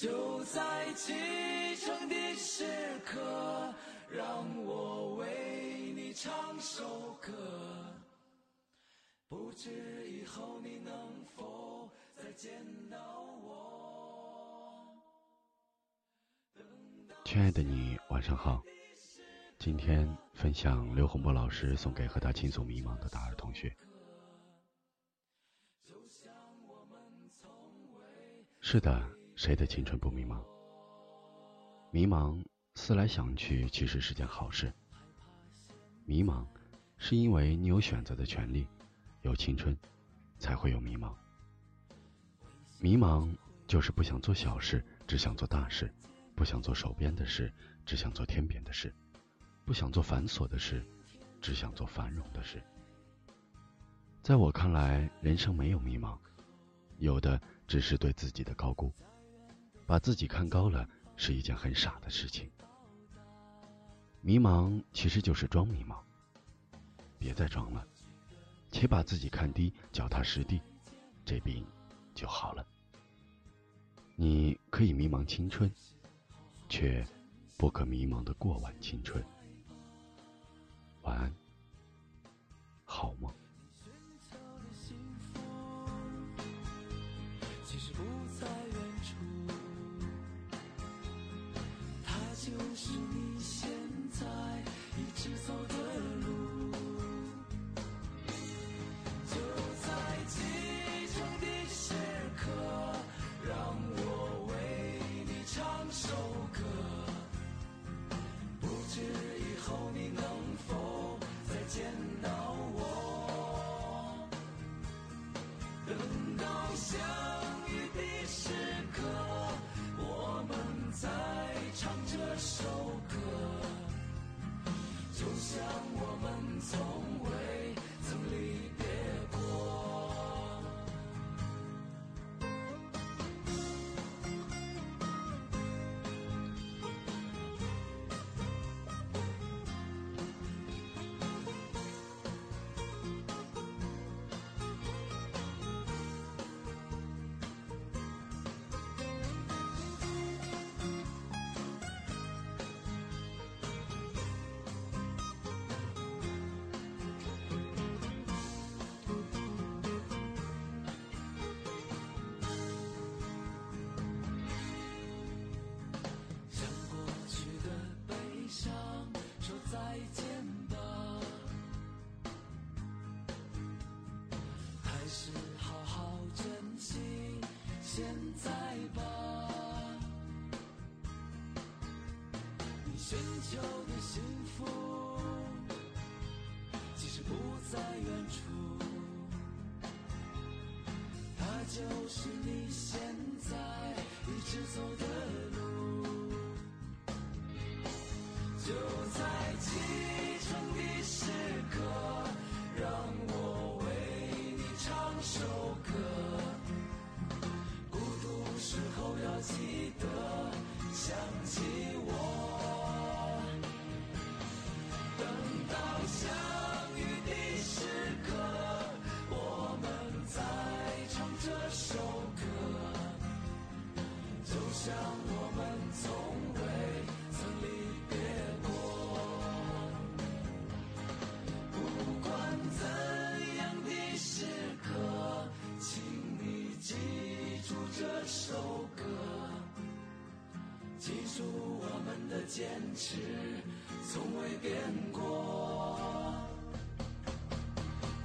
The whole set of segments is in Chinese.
就在启程的时刻，让我为你唱首歌。不知以后你能否再见到我？亲爱的你，晚上好。今天分享刘洪波老师送给和他倾诉迷茫的大二同学。是的。谁的青春不迷茫？迷茫思来想去，其实是件好事。迷茫，是因为你有选择的权利，有青春，才会有迷茫。迷茫就是不想做小事，只想做大事；不想做手边的事，只想做天边的事；不想做繁琐的事，只想做繁荣的事。在我看来，人生没有迷茫，有的只是对自己的高估。把自己看高了是一件很傻的事情。迷茫其实就是装迷茫，别再装了，且把自己看低，脚踏实地，这病就好了。你可以迷茫青春，却不可迷茫的过完青春。像我们从寻求的幸福，其实不在远处，它就是你现在一直走的路，就在今相遇的时刻我们在唱这首歌就像我们从未曾离别过。不管怎样的时刻请你记住这首歌记住我们的坚持。从未变过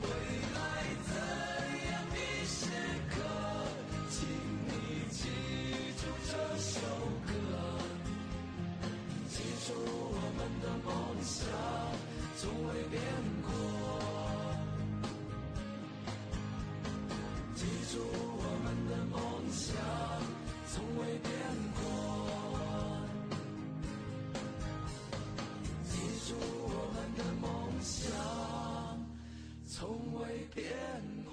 未来怎样的时刻请你记住这首歌记住我们的梦想从未变过记住我们的梦想从未变过。Yeah.